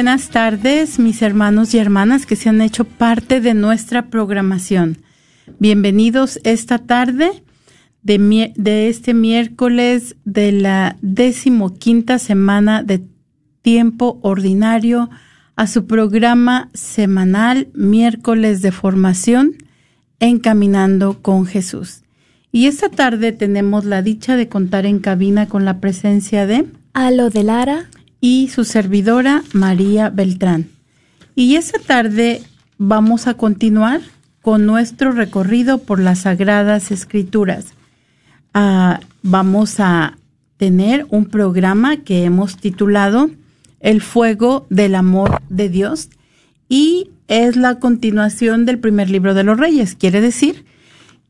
buenas tardes, mis hermanos y hermanas que se han hecho parte de nuestra programación. Bienvenidos esta tarde de, este miércoles de la decimoquinta semana de tiempo ordinario a su programa semanal miércoles de formación Encaminando con Jesús. Y esta tarde tenemos la dicha de contar en cabina con la presencia de Alo de Lara, y su servidora María Beltrán. Y esta tarde vamos a continuar con nuestro recorrido por las Sagradas Escrituras. Ah, vamos a tener un programa que hemos titulado El fuego del amor de Dios y es la continuación del primer libro de los reyes. Quiere decir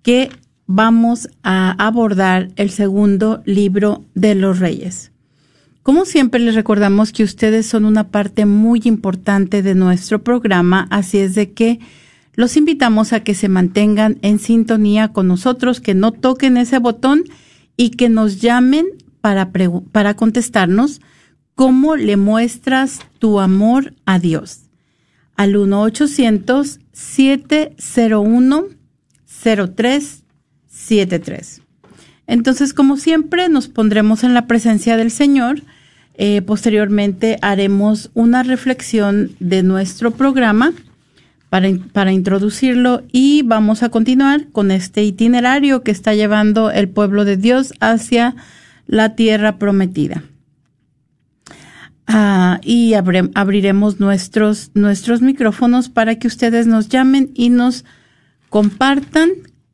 que vamos a abordar el segundo libro de los reyes. Como siempre les recordamos que ustedes son una parte muy importante de nuestro programa, así es de que los invitamos a que se mantengan en sintonía con nosotros, que no toquen ese botón y que nos llamen para, para contestarnos cómo le muestras tu amor a Dios. Al 1-800-701-0373. Entonces, como siempre, nos pondremos en la presencia del Señor. Eh, posteriormente haremos una reflexión de nuestro programa para, para introducirlo y vamos a continuar con este itinerario que está llevando el pueblo de Dios hacia la tierra prometida. Ah, y abriremos nuestros, nuestros micrófonos para que ustedes nos llamen y nos compartan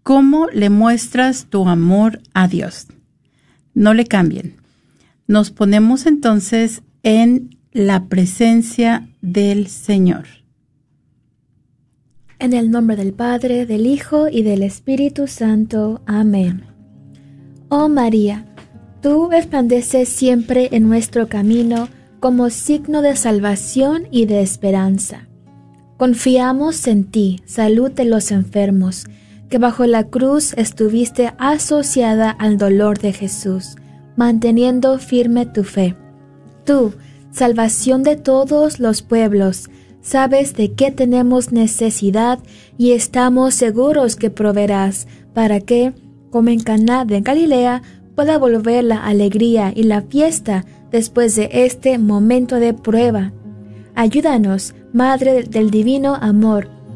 cómo le muestras tu amor a Dios. No le cambien. Nos ponemos entonces en la presencia del Señor. en el nombre del Padre, del Hijo y del Espíritu Santo. Amén. Oh María, tú resplandeces siempre en nuestro camino como signo de salvación y de esperanza. Confiamos en ti, salud de los enfermos, que bajo la cruz estuviste asociada al dolor de Jesús, manteniendo firme tu fe. Tú, salvación de todos los pueblos, sabes de qué tenemos necesidad y estamos seguros que proveerás para que, como en Caná de Galilea, pueda volver la alegría y la fiesta después de este momento de prueba. Ayúdanos, Madre del Divino Amor,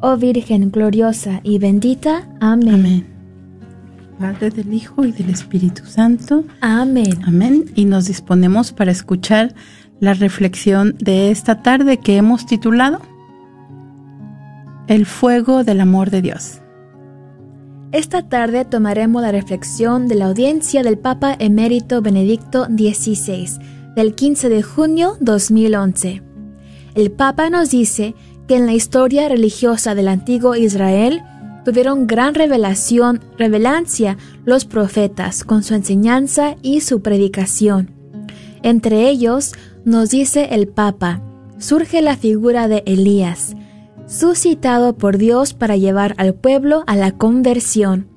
oh Virgen gloriosa y bendita. Amén. Amén. Padre del Hijo y del Espíritu Santo. Amén. Amén. Y nos disponemos para escuchar la reflexión de esta tarde que hemos titulado El fuego del amor de Dios. Esta tarde tomaremos la reflexión de la audiencia del Papa Emérito Benedicto XVI del 15 de junio 2011. El Papa nos dice que en la historia religiosa del antiguo Israel tuvieron gran revelación, revelancia los profetas con su enseñanza y su predicación. Entre ellos, nos dice el Papa, surge la figura de Elías, suscitado por Dios para llevar al pueblo a la conversión.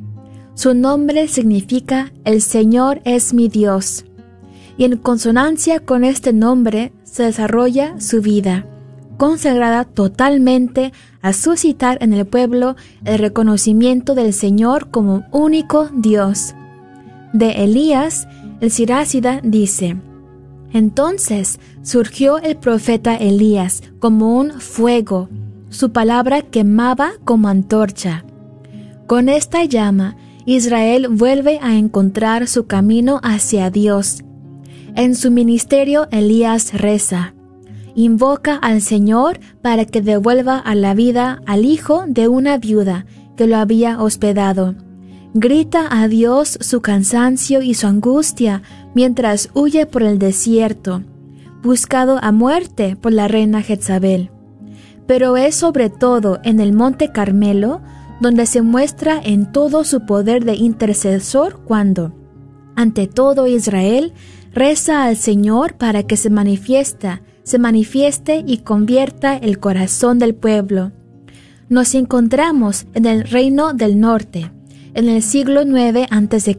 Su nombre significa El Señor es mi Dios. Y en consonancia con este nombre se desarrolla su vida, consagrada totalmente a suscitar en el pueblo el reconocimiento del Señor como único Dios. De Elías, el Sirácida dice, Entonces surgió el profeta Elías como un fuego, su palabra quemaba como antorcha. Con esta llama, Israel vuelve a encontrar su camino hacia Dios. En su ministerio Elías reza, invoca al Señor para que devuelva a la vida al hijo de una viuda que lo había hospedado. Grita a Dios su cansancio y su angustia mientras huye por el desierto, buscado a muerte por la reina Jezabel pero es sobre todo en el Monte Carmelo donde se muestra en todo su poder de intercesor cuando, ante todo Israel, reza al Señor para que se manifiesta, se manifieste y convierta el corazón del pueblo. Nos encontramos en el reino del norte, en el siglo IX a.C.,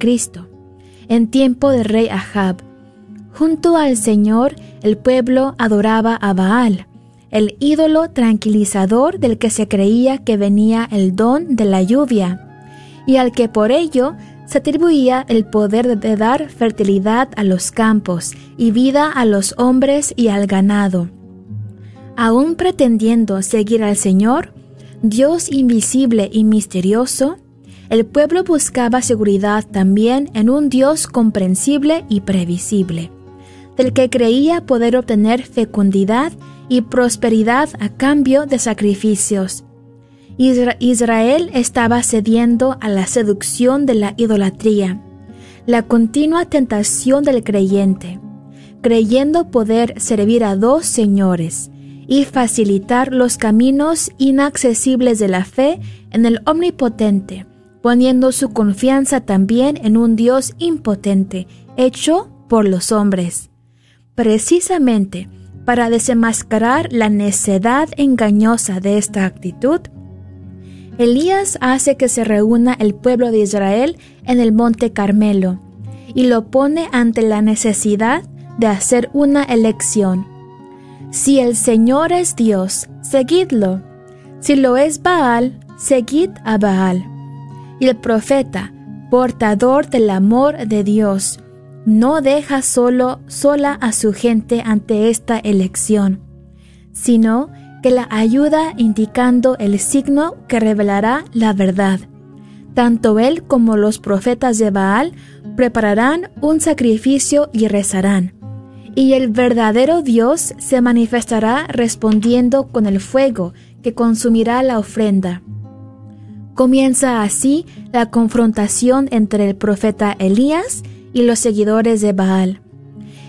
en tiempo del rey Ahab. Junto al Señor, el pueblo adoraba a Baal, el ídolo tranquilizador del que se creía que venía el don de la lluvia, y al que por ello se atribuía el poder de dar fertilidad a los campos y vida a los hombres y al ganado. Aún pretendiendo seguir al Señor, Dios invisible y misterioso, el pueblo buscaba seguridad también en un Dios comprensible y previsible, del que creía poder obtener fecundidad y prosperidad a cambio de sacrificios. Israel estaba cediendo a la seducción de la idolatría, la continua tentación del creyente, creyendo poder servir a dos señores y facilitar los caminos inaccesibles de la fe en el Omnipotente, poniendo su confianza también en un Dios impotente, hecho por los hombres. Precisamente, para desenmascarar la necedad engañosa de esta actitud, Elías hace que se reúna el pueblo de Israel en el monte Carmelo y lo pone ante la necesidad de hacer una elección. Si el Señor es Dios, seguidlo. Si lo es Baal, seguid a Baal. Y el profeta, portador del amor de Dios, no deja solo sola a su gente ante esta elección, sino que la ayuda indicando el signo que revelará la verdad. Tanto él como los profetas de Baal prepararán un sacrificio y rezarán. Y el verdadero Dios se manifestará respondiendo con el fuego que consumirá la ofrenda. Comienza así la confrontación entre el profeta Elías y los seguidores de Baal,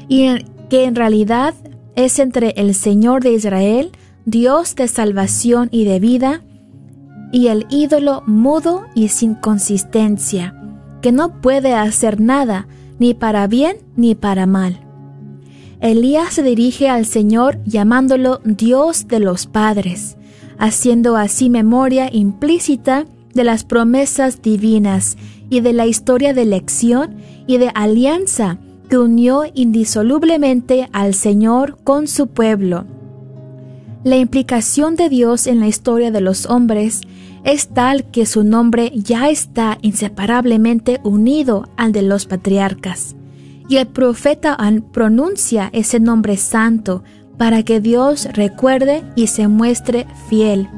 y que en realidad es entre el Señor de Israel, Dios de salvación y de vida, y el ídolo mudo y sin consistencia, que no puede hacer nada, ni para bien ni para mal. Elías se dirige al Señor llamándolo Dios de los padres, haciendo así memoria implícita de las promesas divinas y de la historia de elección y de alianza que unió indisolublemente al Señor con su pueblo. La implicación de Dios en la historia de los hombres es tal que su nombre ya está inseparablemente unido al de los patriarcas, y el profeta pronuncia ese nombre santo para que Dios recuerde y se muestre fiel,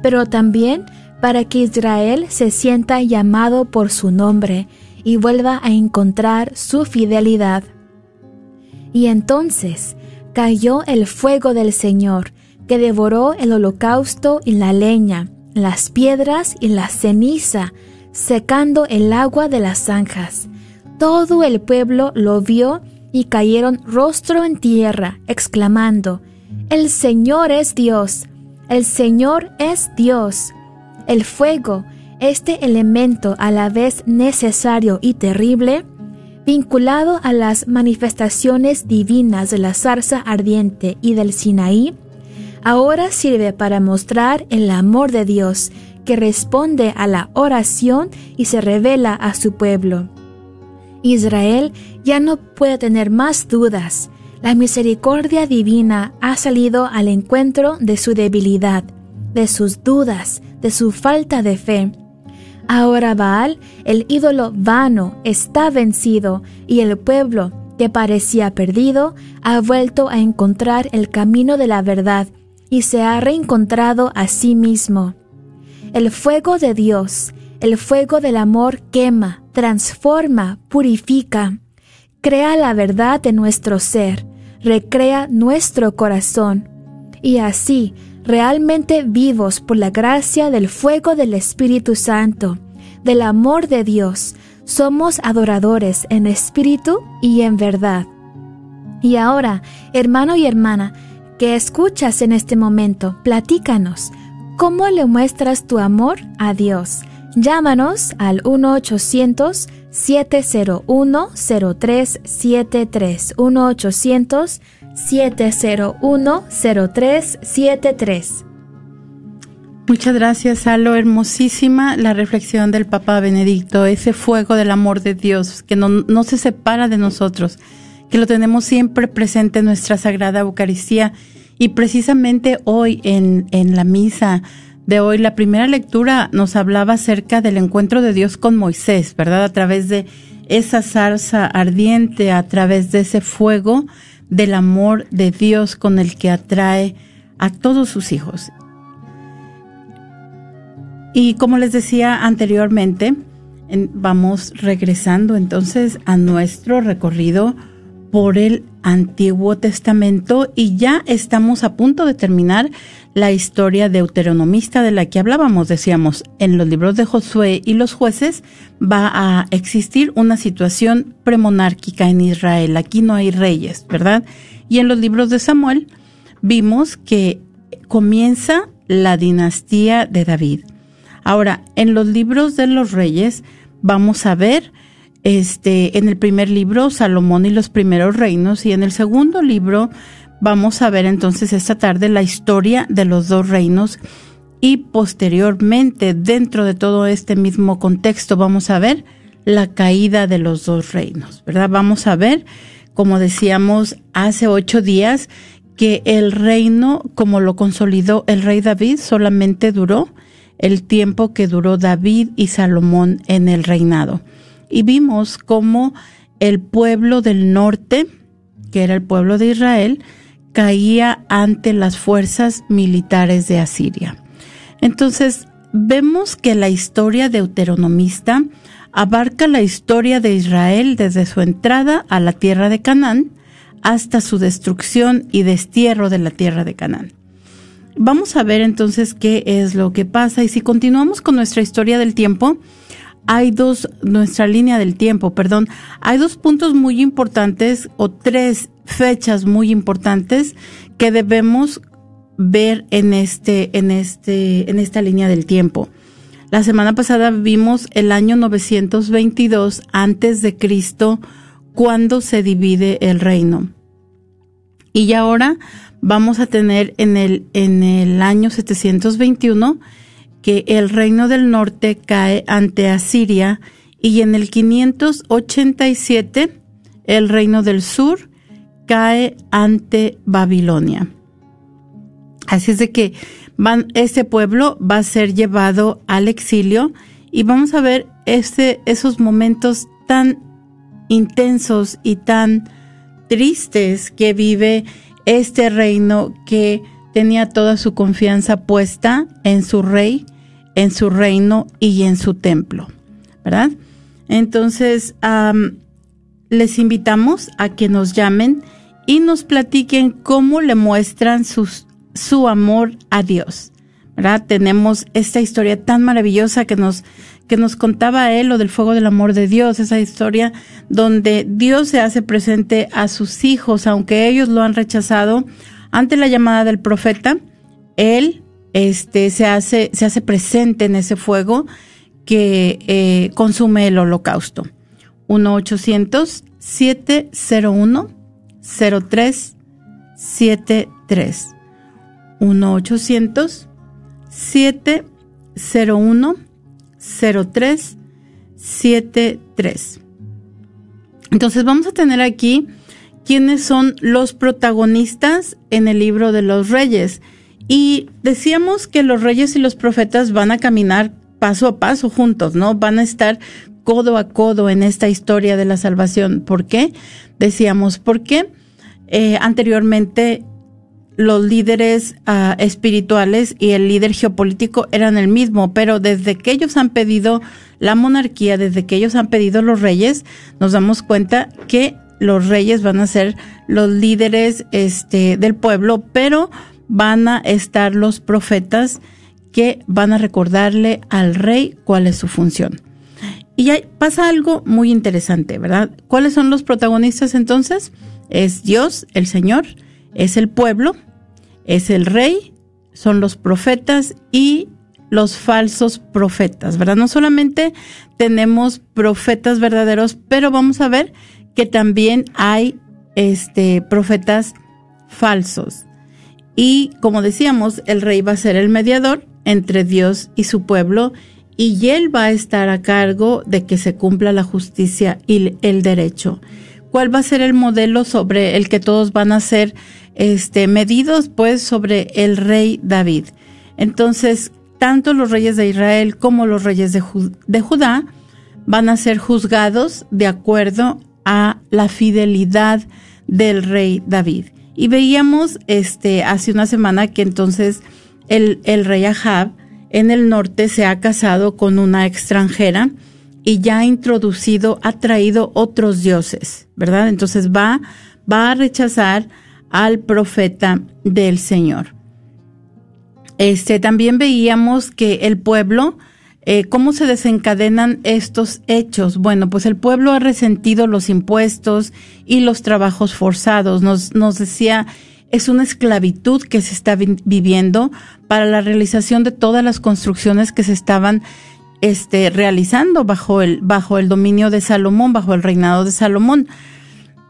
pero también para que Israel se sienta llamado por su nombre y vuelva a encontrar su fidelidad. Y entonces cayó el fuego del Señor, que devoró el holocausto y la leña, las piedras y la ceniza, secando el agua de las zanjas. Todo el pueblo lo vio y cayeron rostro en tierra, exclamando, El Señor es Dios, El Señor es Dios. El fuego, este elemento a la vez necesario y terrible, vinculado a las manifestaciones divinas de la zarza ardiente y del Sinaí, ahora sirve para mostrar el amor de Dios que responde a la oración y se revela a su pueblo. Israel ya no puede tener más dudas. La misericordia divina ha salido al encuentro de su debilidad, de sus dudas, de su falta de fe. Ahora Baal, el ídolo vano, está vencido y el pueblo, que parecía perdido, ha vuelto a encontrar el camino de la verdad y se ha reencontrado a sí mismo. El fuego de Dios, el fuego del amor quema, transforma, purifica, crea la verdad de nuestro ser, recrea nuestro corazón, y así, realmente vivos por la gracia del fuego del Espíritu Santo, del amor de Dios, somos adoradores en espíritu y en verdad. Y ahora, hermano y hermana, que escuchas en este momento, platícanos, ¿cómo le muestras tu amor a Dios? Llámanos al 1-800-701-0373. 1-800-701-0373. Muchas gracias, Alo. Hermosísima la reflexión del Papa Benedicto, ese fuego del amor de Dios que no, no se separa de nosotros, que lo tenemos siempre presente en nuestra Sagrada Eucaristía. Y precisamente hoy en, en la misa de hoy, la primera lectura nos hablaba acerca del encuentro de Dios con Moisés, ¿verdad? A través de esa zarza ardiente, a través de ese fuego del amor de Dios con el que atrae a todos sus hijos. Y como les decía anteriormente, vamos regresando entonces a nuestro recorrido por el Antiguo Testamento y ya estamos a punto de terminar la historia deuteronomista de la que hablábamos. Decíamos, en los libros de Josué y los jueces va a existir una situación premonárquica en Israel. Aquí no hay reyes, ¿verdad? Y en los libros de Samuel vimos que comienza la dinastía de David. Ahora, en los libros de los reyes vamos a ver este, en el primer libro, Salomón y los primeros reinos, y en el segundo libro vamos a ver entonces esta tarde la historia de los dos reinos y posteriormente, dentro de todo este mismo contexto, vamos a ver la caída de los dos reinos, ¿verdad? Vamos a ver, como decíamos hace ocho días, que el reino, como lo consolidó el rey David, solamente duró el tiempo que duró David y Salomón en el reinado y vimos cómo el pueblo del norte, que era el pueblo de Israel, caía ante las fuerzas militares de Asiria. Entonces, vemos que la historia deuteronomista abarca la historia de Israel desde su entrada a la tierra de Canaán hasta su destrucción y destierro de la tierra de Canaán. Vamos a ver entonces qué es lo que pasa y si continuamos con nuestra historia del tiempo, hay dos, nuestra línea del tiempo, perdón, hay dos puntos muy importantes o tres fechas muy importantes que debemos ver en este, en este, en esta línea del tiempo. La semana pasada vimos el año 922 antes de Cristo cuando se divide el reino. Y ahora vamos a tener en el, en el año 721 que el reino del norte cae ante Asiria y en el 587 el reino del sur cae ante Babilonia. Así es de que este pueblo va a ser llevado al exilio y vamos a ver este, esos momentos tan intensos y tan tristes que vive este reino que tenía toda su confianza puesta en su rey en su reino y en su templo, ¿verdad? Entonces, les invitamos a que nos llamen y nos platiquen cómo le muestran su amor a Dios, ¿verdad? Tenemos esta historia tan maravillosa que nos, que nos contaba él, lo del fuego del amor de Dios, esa historia donde Dios se hace presente a sus hijos, aunque ellos lo han rechazado, ante la llamada del profeta, él este, se hace, se hace presente en ese fuego que eh, consume el holocausto. 1-800-701-0373. 1-800-701-0373. Entonces vamos a tener aquí quiénes son los protagonistas en el libro de los reyes. Y decíamos que los reyes y los profetas van a caminar paso a paso juntos, ¿no? Van a estar codo a codo en esta historia de la salvación. ¿Por qué? Decíamos, porque eh, anteriormente los líderes ah, espirituales y el líder geopolítico eran el mismo, pero desde que ellos han pedido la monarquía, desde que ellos han pedido los reyes, nos damos cuenta que los reyes van a ser los líderes este, del pueblo, pero van a estar los profetas que van a recordarle al rey cuál es su función. Y pasa algo muy interesante, ¿verdad? ¿Cuáles son los protagonistas entonces? Es Dios, el Señor, es el pueblo, es el rey, son los profetas y los falsos profetas, ¿verdad? No solamente tenemos profetas verdaderos, pero vamos a ver que también hay este profetas falsos. Y como decíamos, el rey va a ser el mediador entre Dios y su pueblo y él va a estar a cargo de que se cumpla la justicia y el derecho. ¿Cuál va a ser el modelo sobre el que todos van a ser este, medidos? Pues sobre el rey David. Entonces, tanto los reyes de Israel como los reyes de, de Judá van a ser juzgados de acuerdo a la fidelidad del rey David. Y veíamos este hace una semana que entonces el, el rey Ahab en el norte se ha casado con una extranjera y ya ha introducido, ha traído otros dioses, ¿verdad? Entonces va, va a rechazar al profeta del Señor. Este, también veíamos que el pueblo, eh, ¿Cómo se desencadenan estos hechos? Bueno, pues el pueblo ha resentido los impuestos y los trabajos forzados. Nos, nos decía, es una esclavitud que se está viviendo para la realización de todas las construcciones que se estaban este, realizando bajo el, bajo el dominio de Salomón, bajo el reinado de Salomón.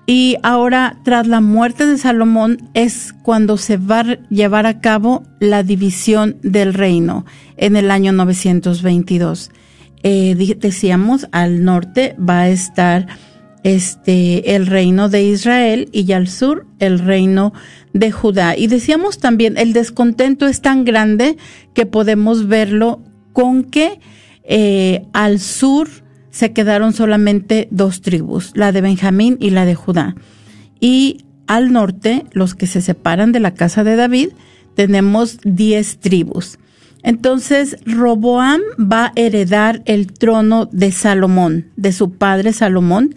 Y ahora, tras la muerte de Salomón, es cuando se va a llevar a cabo la división del reino en el año 922. Eh, decíamos, al norte va a estar este el reino de Israel y al sur el reino de Judá. Y decíamos también, el descontento es tan grande que podemos verlo con que eh, al sur se quedaron solamente dos tribus, la de Benjamín y la de Judá. Y al norte, los que se separan de la casa de David, tenemos diez tribus. Entonces, Roboam va a heredar el trono de Salomón, de su padre Salomón,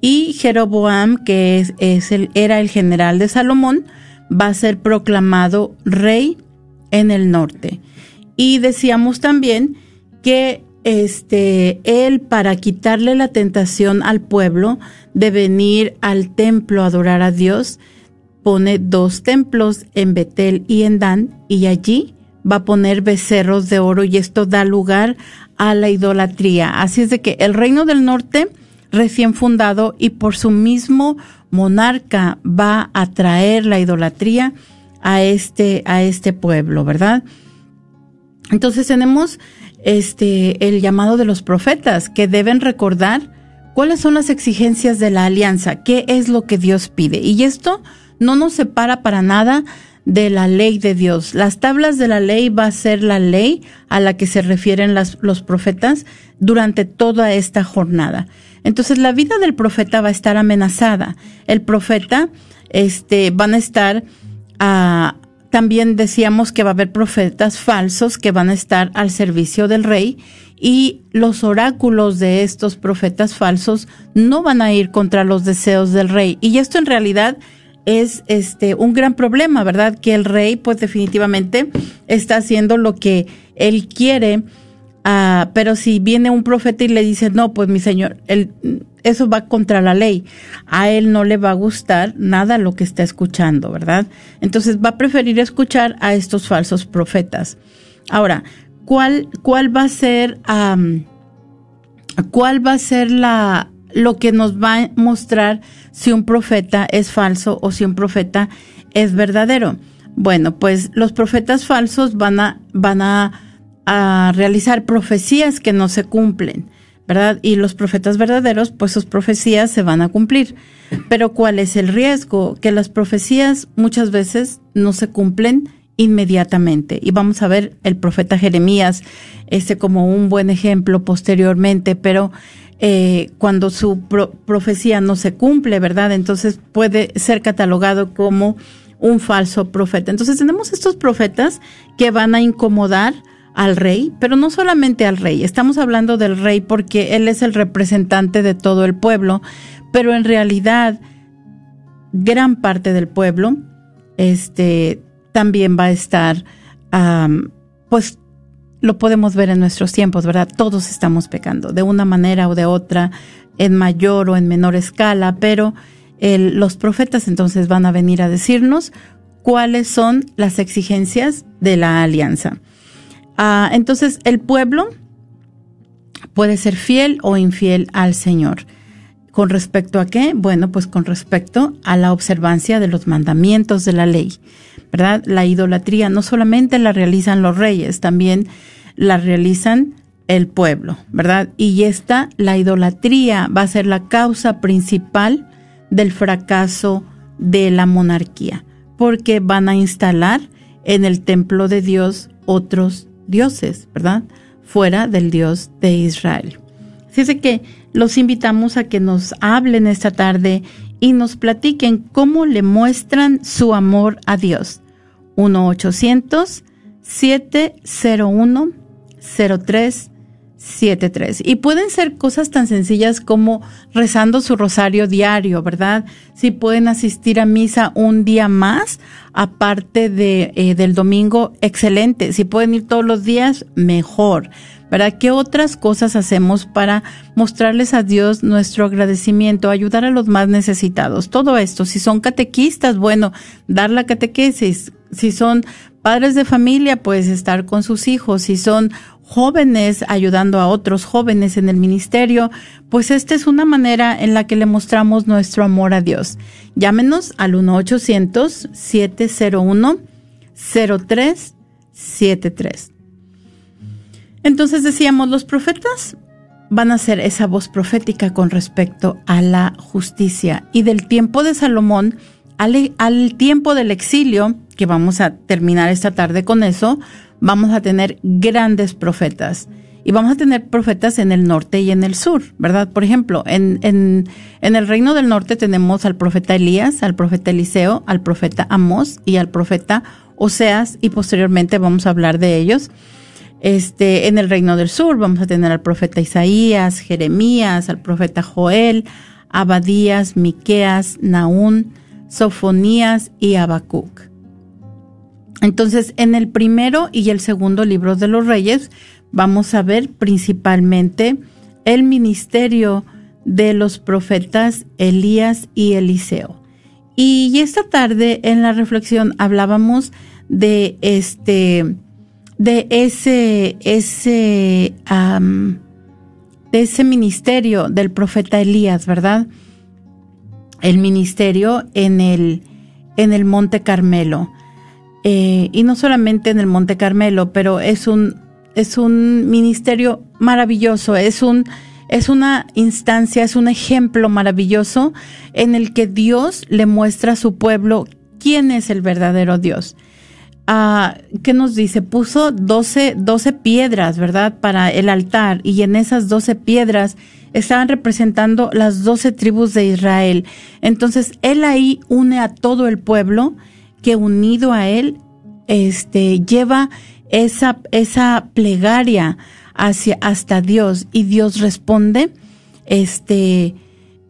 y Jeroboam, que es, el, era el general de Salomón, va a ser proclamado rey en el norte. Y decíamos también que este, él para quitarle la tentación al pueblo de venir al templo a adorar a Dios, pone dos templos en Betel y en Dan y allí va a poner becerros de oro y esto da lugar a la idolatría. Así es de que el reino del norte recién fundado y por su mismo monarca va a traer la idolatría a este a este pueblo, ¿verdad? Entonces tenemos este, el llamado de los profetas, que deben recordar cuáles son las exigencias de la alianza, qué es lo que Dios pide. Y esto no nos separa para nada de la ley de Dios. Las tablas de la ley va a ser la ley a la que se refieren los profetas durante toda esta jornada. Entonces la vida del profeta va a estar amenazada. El profeta, este, van a estar a, ah, también decíamos que va a haber profetas falsos que van a estar al servicio del rey y los oráculos de estos profetas falsos no van a ir contra los deseos del rey. Y esto en realidad es este un gran problema, ¿verdad? Que el rey pues definitivamente está haciendo lo que él quiere Ah, pero si viene un profeta y le dice, no, pues mi señor, eso va contra la ley, a él no le va a gustar nada lo que está escuchando, ¿verdad? Entonces va a preferir escuchar a estos falsos profetas. Ahora, ¿cuál, cuál va a ser, cuál va a ser la, lo que nos va a mostrar si un profeta es falso o si un profeta es verdadero? Bueno, pues los profetas falsos van a, van a a realizar profecías que no se cumplen, ¿verdad? Y los profetas verdaderos, pues sus profecías se van a cumplir. Pero ¿cuál es el riesgo? Que las profecías muchas veces no se cumplen inmediatamente. Y vamos a ver el profeta Jeremías, este como un buen ejemplo posteriormente, pero eh, cuando su profecía no se cumple, ¿verdad? Entonces puede ser catalogado como un falso profeta. Entonces tenemos estos profetas que van a incomodar al rey, pero no solamente al rey, estamos hablando del rey porque él es el representante de todo el pueblo, pero en realidad gran parte del pueblo este, también va a estar, pues lo podemos ver en nuestros tiempos, ¿verdad? Todos estamos pecando de una manera o de otra, en mayor o en menor escala, pero los profetas entonces van a venir a decirnos cuáles son las exigencias de la alianza. Ah, entonces, el pueblo puede ser fiel o infiel al Señor. ¿Con respecto a qué? Bueno, pues con respecto a la observancia de los mandamientos de la ley, ¿verdad? La idolatría no solamente la realizan los reyes, también la realizan el pueblo, ¿verdad? Y esta, la idolatría, va a ser la causa principal del fracaso de la monarquía, porque van a instalar en el templo de Dios otros dioses, ¿verdad? Fuera del Dios de Israel. Así que los invitamos a que nos hablen esta tarde y nos platiquen cómo le muestran su amor a Dios. 1-800-701-03 73. Y pueden ser cosas tan sencillas como rezando su rosario diario, ¿verdad? Si pueden asistir a misa un día más, aparte de, eh, del domingo, excelente. Si pueden ir todos los días, mejor. ¿Verdad? ¿Qué otras cosas hacemos para mostrarles a Dios nuestro agradecimiento, ayudar a los más necesitados? Todo esto, si son catequistas, bueno, dar la catequesis. Si son padres de familia, pues estar con sus hijos. Si son jóvenes ayudando a otros jóvenes en el ministerio, pues esta es una manera en la que le mostramos nuestro amor a Dios. Llámenos al 1-800-701-0373. Entonces decíamos, los profetas van a ser esa voz profética con respecto a la justicia. Y del tiempo de Salomón al, al tiempo del exilio, que vamos a terminar esta tarde con eso, vamos a tener grandes profetas. Y vamos a tener profetas en el norte y en el sur, ¿verdad? Por ejemplo, en, en, en el reino del norte tenemos al profeta Elías, al profeta Eliseo, al profeta Amós y al profeta Oseas, y posteriormente vamos a hablar de ellos. Este, en el reino del sur vamos a tener al profeta Isaías, Jeremías, al profeta Joel, Abadías, Miqueas, Naún, Sofonías y Habacuc. Entonces, en el primero y el segundo libro de los reyes vamos a ver principalmente el ministerio de los profetas Elías y Eliseo. Y esta tarde en la reflexión hablábamos de este, de ese, ese, de ese ministerio del profeta Elías, ¿verdad? El ministerio en el, en el Monte Carmelo. Eh, y no solamente en el Monte Carmelo, pero es un, es un ministerio maravilloso, es un, es una instancia, es un ejemplo maravilloso en el que Dios le muestra a su pueblo quién es el verdadero Dios. Ah, ¿Qué nos dice? Puso 12, 12 piedras, ¿verdad? Para el altar y en esas 12 piedras estaban representando las 12 tribus de Israel. Entonces, Él ahí une a todo el pueblo que unido a Él, este, lleva esa, esa plegaria hacia, hasta Dios y Dios responde, este,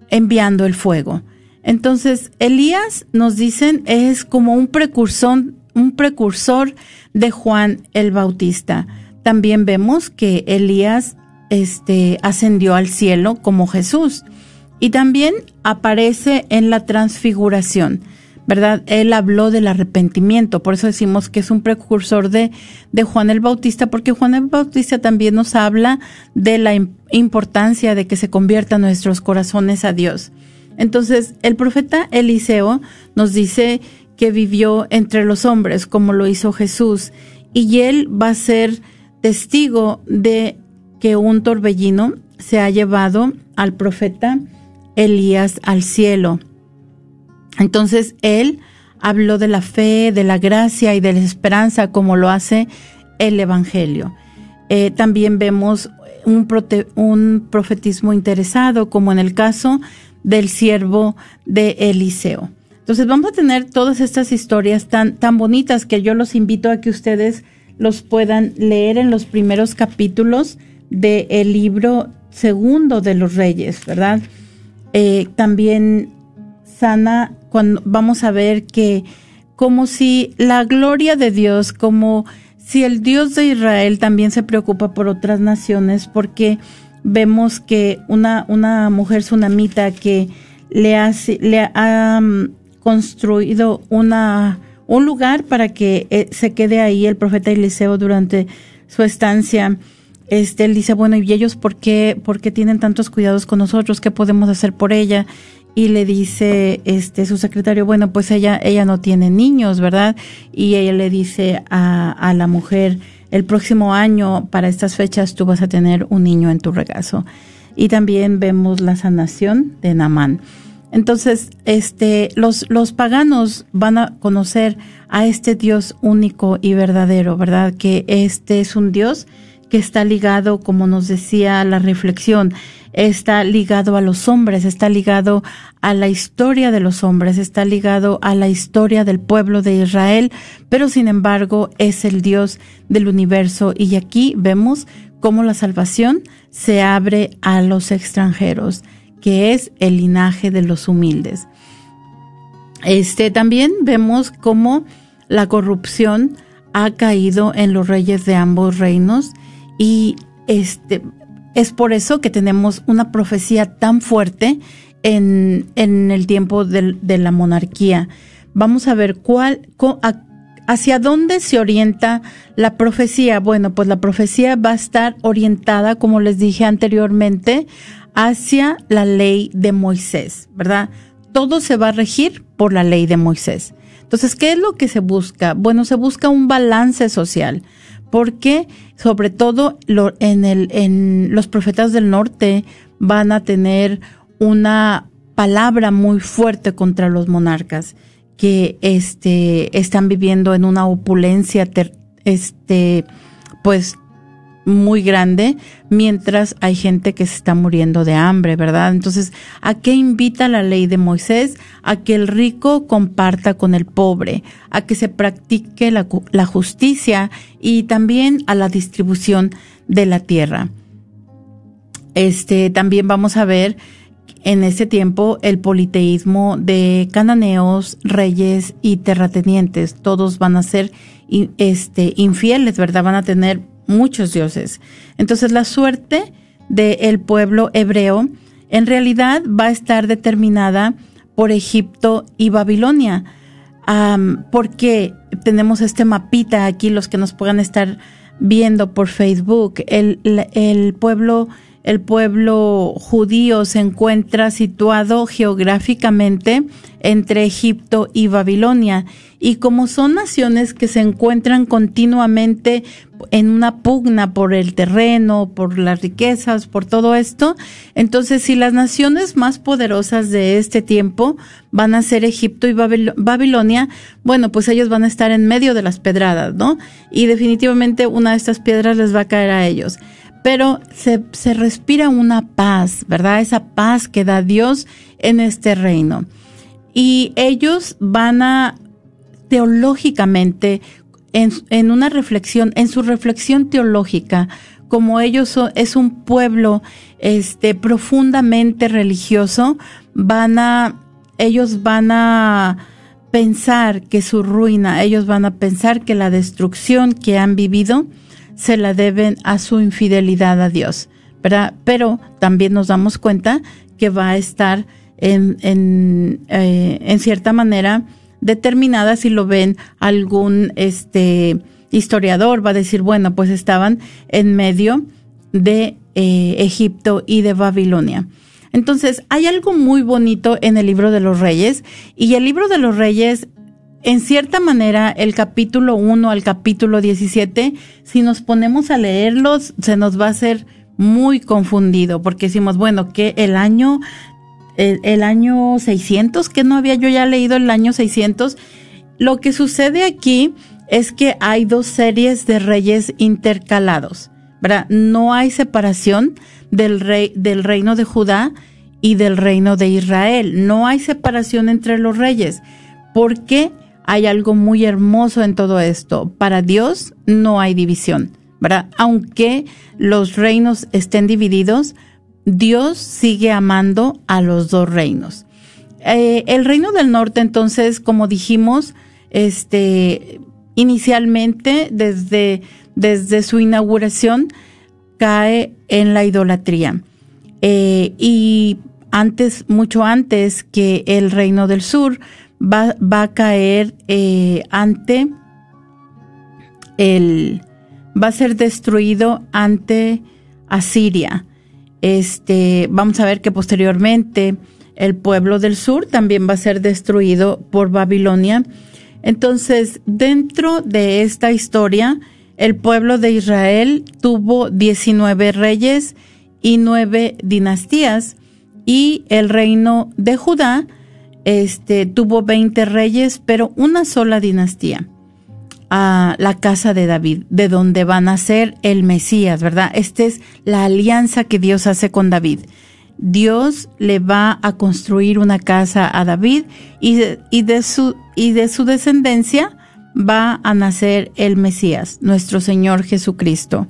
enviando el fuego. Entonces, Elías, nos dicen, es como un precursor, un precursor de Juan el Bautista. también vemos que Elías este, ascendió al cielo como Jesús y también aparece en la transfiguración. ¿Verdad? Él habló del arrepentimiento, por eso decimos que es un precursor de, de Juan el Bautista, porque Juan el Bautista también nos habla de la importancia de que se conviertan nuestros corazones a Dios. Entonces, el profeta Eliseo nos dice que vivió entre los hombres, como lo hizo Jesús, y él va a ser testigo de que un torbellino se ha llevado al profeta Elías al cielo. Entonces él habló de la fe, de la gracia y de la esperanza como lo hace el Evangelio. Eh, también vemos un, profetismo interesado como en el caso del siervo de Eliseo. Entonces vamos a tener todas estas historias tan, tan bonitas que yo los invito a que ustedes los puedan leer en los primeros capítulos del libro segundo de los reyes, ¿verdad? Eh, también sana cuando vamos a ver que como si la gloria de Dios, como si el Dios de Israel también se preocupa por otras naciones, porque vemos que una, una mujer tsunamita que le, hace, le ha mm, construido una, un lugar para que eh, se quede ahí el profeta Eliseo durante su estancia. Este, él dice, bueno, ¿y ellos por qué, por qué tienen tantos cuidados con nosotros? ¿Qué podemos hacer por ella? Y le dice este su secretario, bueno, pues ella ella no tiene niños, ¿verdad? Y ella le dice a, a la mujer, el próximo año para estas fechas tú vas a tener un niño en tu regazo. Y también vemos la sanación de Namán. Entonces, este, los, los paganos van a conocer a este Dios único y verdadero, ¿verdad? Que este es un Dios que está ligado, como nos decía la reflexión, está ligado a los hombres, está ligado a la historia de los hombres, está ligado a la historia del pueblo de Israel, pero sin embargo es el Dios del universo y aquí vemos cómo la salvación se abre a los extranjeros, que es el linaje de los humildes. Este también vemos cómo la corrupción ha caído en los reyes de ambos reinos y este es por eso que tenemos una profecía tan fuerte en, en el tiempo de, la monarquía. Vamos a ver cuál, hacia dónde se orienta la profecía. Bueno, pues la profecía va a estar orientada, como les dije anteriormente, hacia la ley de Moisés, ¿verdad? Todo se va a regir por la ley de Moisés. Entonces, ¿qué es lo que se busca? Bueno, se busca un balance social porque sobre todo en, el, en los profetas del norte van a tener una palabra muy fuerte contra los monarcas que este, están viviendo en una opulencia este, pues muy grande, mientras hay gente que se está muriendo de hambre, ¿verdad? Entonces, ¿a qué invita la ley de Moisés? A que el rico comparta con el pobre, a que se practique la, justicia y también a la distribución de la tierra. Este, también vamos a ver en ese tiempo el politeísmo de cananeos, reyes y terratenientes. Todos van a ser este, infieles, ¿verdad? Van a tener muchos dioses. Entonces la suerte del pueblo hebreo en realidad va a estar determinada por Egipto y Babilonia. porque tenemos este mapita aquí, los que nos puedan estar viendo por Facebook. El, pueblo el pueblo judío se encuentra situado geográficamente entre Egipto y Babilonia. Y como son naciones que se encuentran continuamente en una pugna por el terreno, por las riquezas, por todo esto, entonces si las naciones más poderosas de este tiempo van a ser Egipto y Babilonia, bueno, pues ellos van a estar en medio de las pedradas, ¿no? Y definitivamente una de estas piedras les va a caer a ellos pero se, respira una paz, ¿verdad? Esa paz que da Dios en este reino. Y ellos van a teológicamente, en, en, una reflexión, en su reflexión teológica, como ellos son, es un pueblo este, profundamente religioso, van a, ellos van a pensar que su ruina, ellos van a pensar que la destrucción que han vivido se la deben a su infidelidad a Dios, ¿verdad? Pero también nos damos cuenta que va a estar en, en, eh, en cierta manera determinada si lo ven algún este historiador va a decir bueno pues estaban en medio de eh, Egipto y de Babilonia entonces hay algo muy bonito en el libro de los reyes y el libro de los reyes en cierta manera el capítulo 1 al capítulo 17 si nos ponemos a leerlos se nos va a hacer muy confundido porque decimos bueno que el año el, año 600, que no había yo ya leído el año 600. Lo que sucede aquí es que hay dos series de reyes intercalados, ¿verdad? No hay separación del, rey, del reino de Judá y del reino de Israel. No hay separación entre los reyes, porque hay algo muy hermoso en todo esto. Para Dios no hay división, ¿verdad? Aunque los reinos estén divididos, Dios sigue amando a los dos reinos. Eh, el reino del norte, entonces, como dijimos, este, inicialmente, desde, desde su inauguración, cae en la idolatría. Eh, y antes, mucho antes que el reino del sur, va, va a caer eh, ante el, va a ser destruido ante Asiria. Este, vamos a ver que posteriormente el pueblo del sur también va a ser destruido por Babilonia. Entonces, dentro de esta historia, el pueblo de Israel tuvo 19 reyes y 9 dinastías y el reino de Judá este, tuvo 20 reyes, pero una sola dinastía a la casa de David, de donde van a ser el Mesías, ¿verdad? Esta es la alianza que Dios hace con David. Dios le va a construir una casa a David y de, y de, su, y de su descendencia va a nacer el Mesías, nuestro Señor Jesucristo.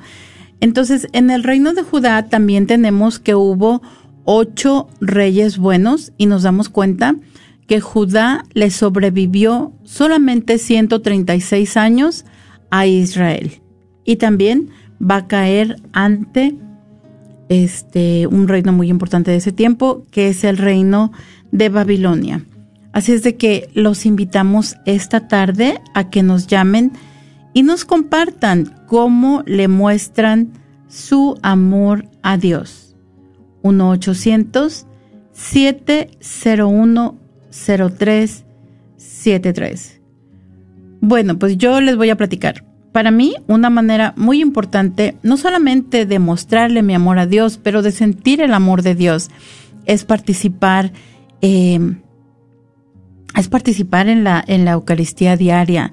Entonces, en el reino de Judá también tenemos que hubo ocho reyes buenos y nos damos cuenta que Judá le sobrevivió solamente 136 años a Israel. Y también va a caer ante este un reino muy importante de ese tiempo, que es el reino de Babilonia. Así es de que los invitamos esta tarde a que nos llamen y nos compartan cómo le muestran su amor a Dios. 1 800 701 0373. Bueno, pues yo les voy a platicar. Para mí, una manera muy importante, no solamente de mostrarle mi amor a Dios, pero de sentir el amor de Dios, es participar, em, es participar en la, en la Eucaristía diaria.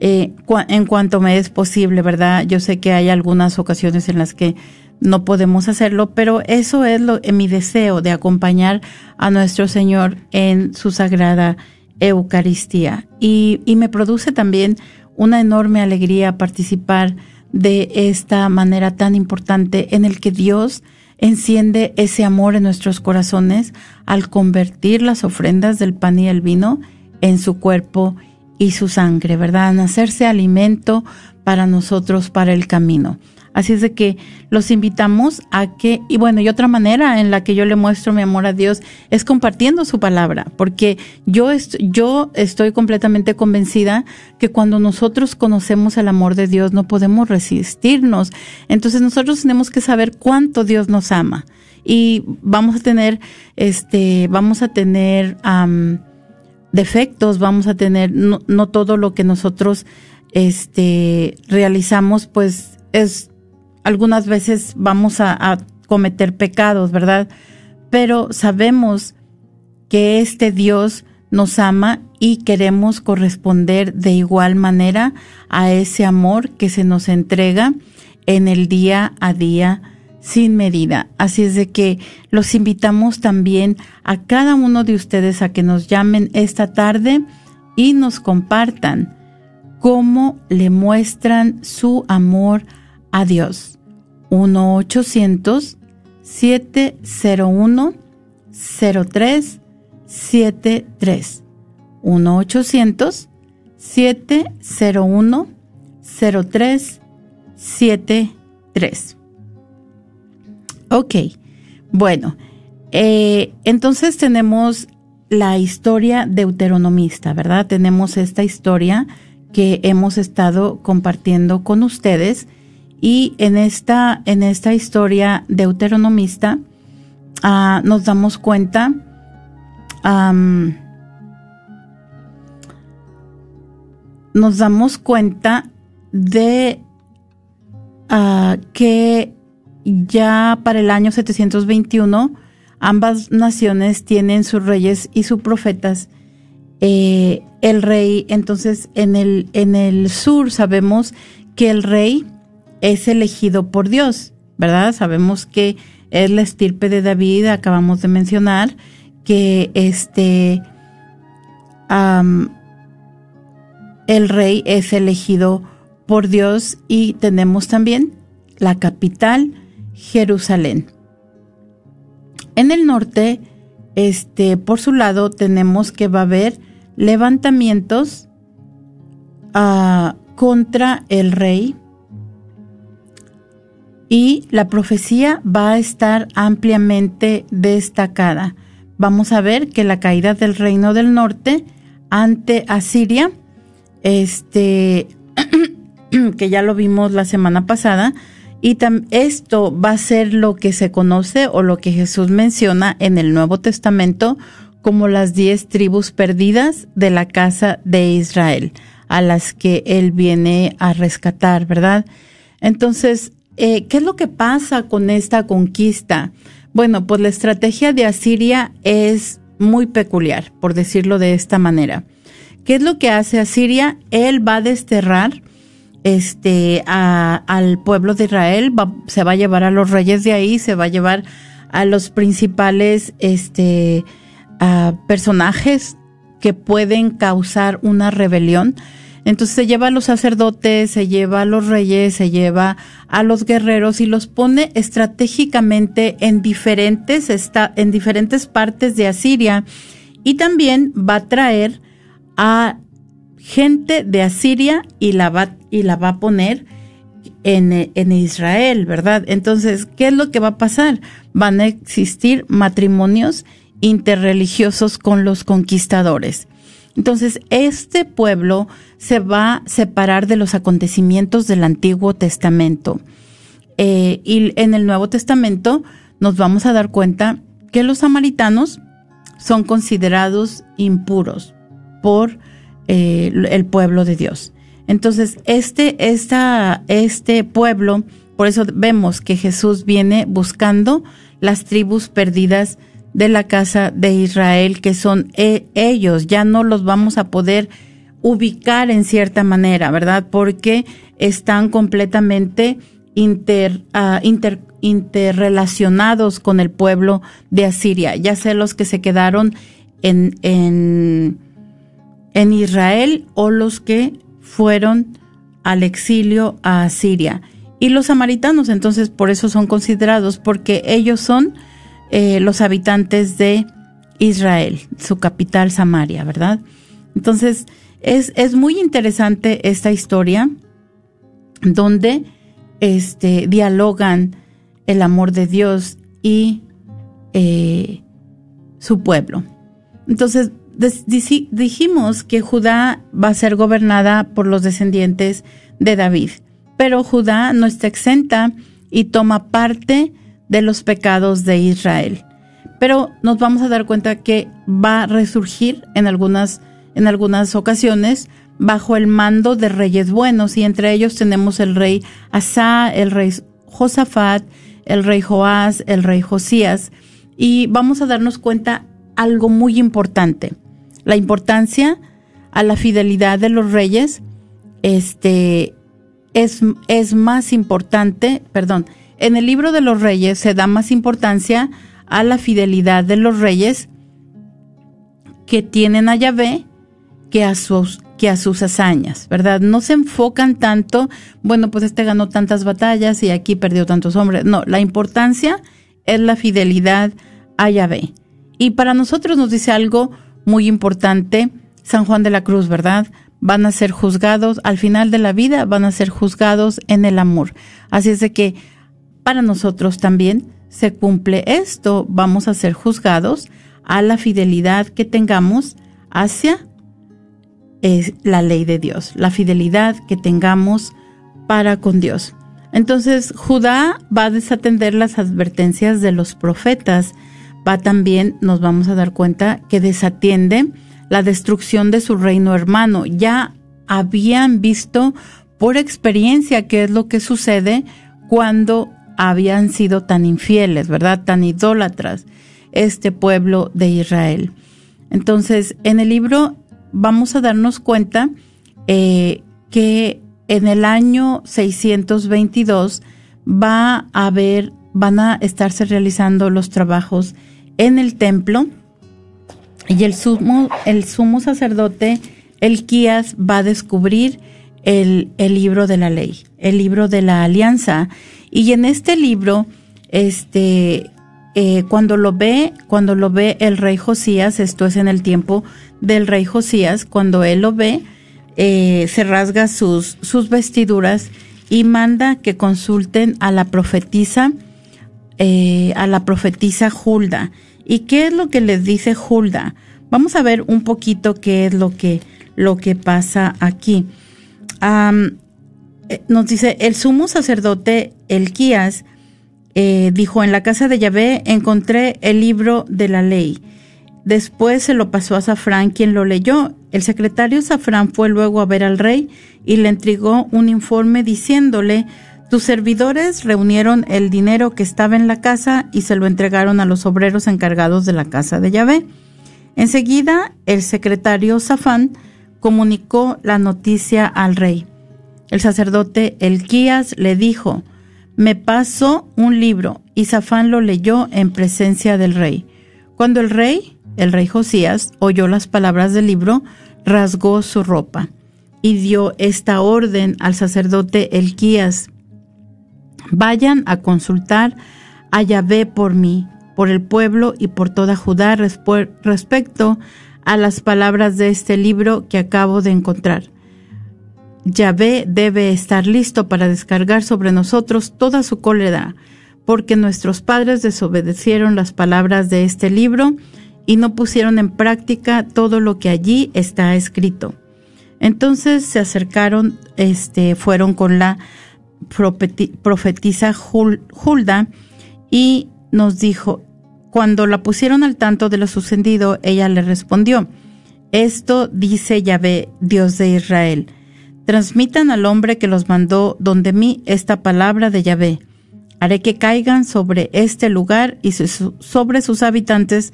Eh, en cuanto me es posible, ¿verdad? Yo sé que hay algunas ocasiones en las que no podemos hacerlo, pero eso es lo, mi deseo de acompañar a nuestro Señor en su sagrada Eucaristía. Y, y me produce también una enorme alegría participar de esta manera tan importante en el que Dios enciende ese amor en nuestros corazones al convertir las ofrendas del pan y el vino en su cuerpo y su sangre, ¿verdad? hacerse alimento para nosotros, para el camino. Así es de que los invitamos a que, y bueno, y otra manera en la que yo le muestro mi amor a Dios es compartiendo su palabra, porque yo, yo estoy completamente convencida que cuando nosotros conocemos el amor de Dios no podemos resistirnos. Entonces nosotros tenemos que saber cuánto Dios nos ama y vamos a tener, este, vamos a tener defectos, vamos a tener, no, no todo lo que nosotros, este, realizamos, pues es algunas veces vamos a, cometer pecados, ¿verdad? Pero sabemos que este Dios nos ama y queremos corresponder de igual manera a ese amor que se nos entrega en el día a día sin medida. Así es de que los invitamos también a cada uno de ustedes a que nos llamen esta tarde y nos compartan cómo le muestran su amor a Dios. 1-800-701-0373. 1-800-701-0373. 7, 3. Ok, bueno, eh, entonces tenemos la historia deuteronomista, ¿verdad? Tenemos esta historia que hemos estado compartiendo con ustedes y en esta, en esta historia deuteronomista uh, nos damos cuenta nos damos cuenta de uh, que ya para el año 721 ambas naciones tienen sus reyes y sus profetas. Eh, el rey, entonces en el, en el sur sabemos que el rey es elegido por Dios, ¿verdad? Sabemos que es la estirpe de David, acabamos de mencionar, que este el rey es elegido por Dios y tenemos también la capital, Jerusalén. En el norte, este, por su lado, tenemos que va a haber levantamientos uh, contra el rey y la profecía va a estar ampliamente destacada. Vamos a ver que la caída del reino del norte ante Asiria, este, que ya lo vimos la semana pasada, y esto va a ser lo que se conoce o lo que Jesús menciona en el Nuevo Testamento como las diez tribus perdidas de la casa de Israel, a las que él viene a rescatar, ¿verdad? Entonces, eh, ¿qué es lo que pasa con esta conquista? Bueno, pues la estrategia de Asiria es muy peculiar, por decirlo de esta manera. ¿Qué es lo que hace Asiria? Él va a desterrar este al pueblo de Israel, se va a llevar a los reyes de ahí, se va a llevar a los principales este personajes que pueden causar una rebelión. Entonces se lleva a los sacerdotes, se lleva a los reyes, se lleva a los guerreros y los pone estratégicamente en diferentes, en diferentes partes de Asiria y también va a traer a gente de Asiria y la va, y la va a poner en, en, Israel, ¿verdad? Entonces, ¿qué es lo que va a pasar? Van a existir matrimonios interreligiosos con los conquistadores. Entonces, este pueblo se va a separar de los acontecimientos del Antiguo Testamento. Eh, y en el Nuevo Testamento nos vamos a dar cuenta que los samaritanos son considerados impuros por eh, el pueblo de Dios. Entonces, este, este pueblo, por eso vemos que Jesús viene buscando las tribus perdidas de la casa de Israel, que son e, ellos, ya no los vamos a poder ubicar en cierta manera, ¿verdad? Porque están completamente inter, uh, inter, interrelacionados con el pueblo de Asiria, ya sea los que se quedaron en, en en Israel o los que fueron al exilio a Siria. Y los samaritanos entonces por eso son considerados, porque ellos son eh, los habitantes de Israel, su capital Samaria, ¿verdad? Entonces es, es muy interesante esta historia donde este, dialogan el amor de Dios y eh, su pueblo. Entonces dijimos que Judá va a ser gobernada por los descendientes de David, pero Judá no está exenta y toma parte de los pecados de Israel. Pero nos vamos a dar cuenta que va a resurgir en algunas, en algunas ocasiones bajo el mando de reyes buenos y entre ellos tenemos el rey Asa, el rey Josafat, el rey Joás, el rey Josías y vamos a darnos cuenta algo muy importante la importancia a la fidelidad de los reyes este, es, es más importante, perdón, en el libro de los reyes se da más importancia a la fidelidad de los reyes que tienen a Yahvé que a sus que a sus hazañas, ¿verdad? No se enfocan tanto, bueno, pues este ganó tantas batallas y aquí perdió tantos hombres. No, la importancia es la fidelidad a Yahvé. Y para nosotros nos dice algo muy importante San Juan de la Cruz, ¿verdad? van a ser juzgados, al final de la vida van a ser juzgados en el amor. Así es de que para nosotros también se cumple esto, vamos a ser juzgados a la fidelidad que tengamos hacia eh, la ley de Dios, la fidelidad que tengamos para con Dios. Entonces Judá va a desatender las advertencias de los profetas, va también, nos vamos a dar cuenta, que desatiende la destrucción de su reino hermano. Ya habían visto por experiencia qué es lo que sucede cuando habían sido tan infieles, ¿verdad? Tan idólatras este pueblo de Israel. Entonces, en el libro vamos a darnos cuenta eh, que en el año 622 va a haber, van a estarse realizando los trabajos en el templo y el sumo, el sumo sacerdote Elquías va a descubrir el, el, libro de la ley, el libro de la alianza. Y en este libro, este, eh, cuando lo ve, cuando lo ve el rey Josías, esto es en el tiempo del rey Josías, cuando él lo ve, eh, se rasga sus, sus vestiduras y manda que consulten a la profetisa, eh, a la profetisa Hulda. ¿Y qué es lo que les dice Hulda? Vamos a ver un poquito qué es lo que, lo que pasa aquí. Nos dice, el sumo sacerdote Elquías eh, dijo, en la casa de Yahvé encontré el libro de la ley. Después se lo pasó a Safrán, quien lo leyó. El secretario Safrán fue luego a ver al rey y le entregó un informe diciéndole, tus servidores reunieron el dinero que estaba en la casa y se lo entregaron a los obreros encargados de la casa de Yahvé. Enseguida, el secretario Safán comunicó la noticia al rey. El sacerdote Elquías le dijo, me pasó un libro, y Safán lo leyó en presencia del rey. Cuando el rey, el rey Josías, oyó las palabras del libro, rasgó su ropa y dio esta orden al sacerdote Elquías Vayan a consultar a Yahvé por mí, por el pueblo y por toda Judá respecto a las palabras de este libro que acabo de encontrar. Yahvé debe estar listo para descargar sobre nosotros toda su cólera, porque nuestros padres desobedecieron las palabras de este libro y no pusieron en práctica todo lo que allí está escrito. Entonces se acercaron, este, fueron con la profetiza Hulda y nos dijo, cuando la pusieron al tanto de lo sucedido, ella le respondió, esto dice Yahvé, Dios de Israel, transmitan al hombre que los mandó donde mí esta palabra de Yahvé. Haré que caigan sobre este lugar y sobre sus habitantes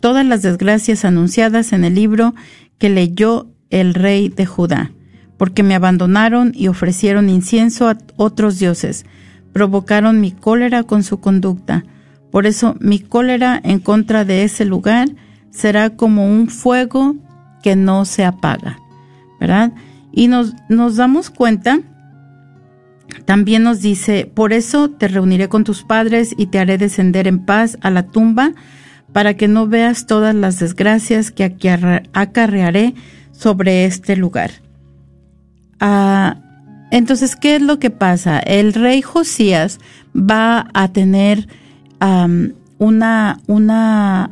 todas las desgracias anunciadas en el libro que leyó el rey de Judá porque me abandonaron y ofrecieron incienso a otros dioses, provocaron mi cólera con su conducta. Por eso mi cólera en contra de ese lugar será como un fuego que no se apaga, ¿verdad? Y nos, nos damos cuenta, también nos dice, por eso te reuniré con tus padres y te haré descender en paz a la tumba, para que no veas todas las desgracias que acarrearé sobre este lugar. Ah, entonces, ¿qué es lo que pasa? El rey Josías va a tener una, una,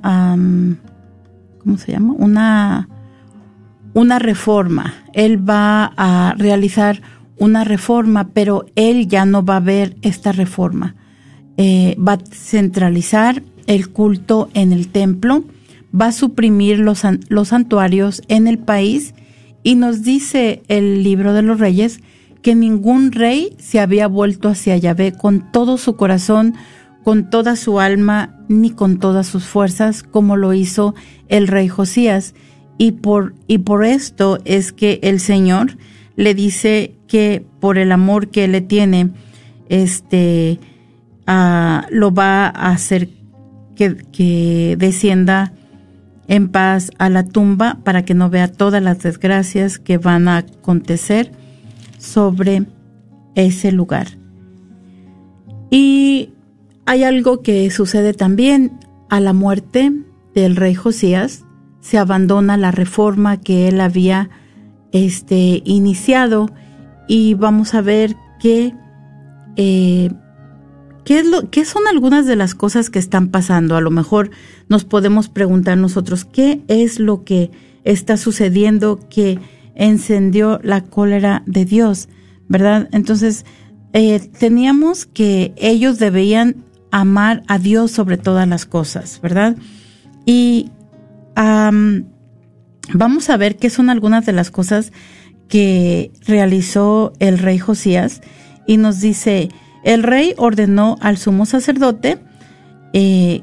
¿cómo se llama? Una, una reforma. Él va a realizar una reforma, pero él ya no va a ver esta reforma. Eh, va a centralizar el culto en el templo, va a suprimir los, los santuarios en el país y nos dice el libro de los reyes que ningún rey se había vuelto hacia Yahvé con todo su corazón, con toda su alma, ni con todas sus fuerzas, como lo hizo el rey Josías. Y por, y por esto es que el Señor le dice que por el amor que le tiene, este, ah, lo va a hacer que, que descienda en paz a la tumba para que no vea todas las desgracias que van a acontecer sobre ese lugar. Y hay algo que sucede también a la muerte del rey Josías, se abandona la reforma que él había este, iniciado y vamos a ver qué, eh, qué, es lo, qué son algunas de las cosas que están pasando. A lo mejor nos podemos preguntar nosotros qué es lo que está sucediendo que encendió la cólera de Dios, ¿verdad? Entonces, eh, teníamos que ellos debían amar a Dios sobre todas las cosas, ¿verdad? Y vamos a ver qué son algunas de las cosas que realizó el rey Josías y nos dice, el rey ordenó al sumo sacerdote eh,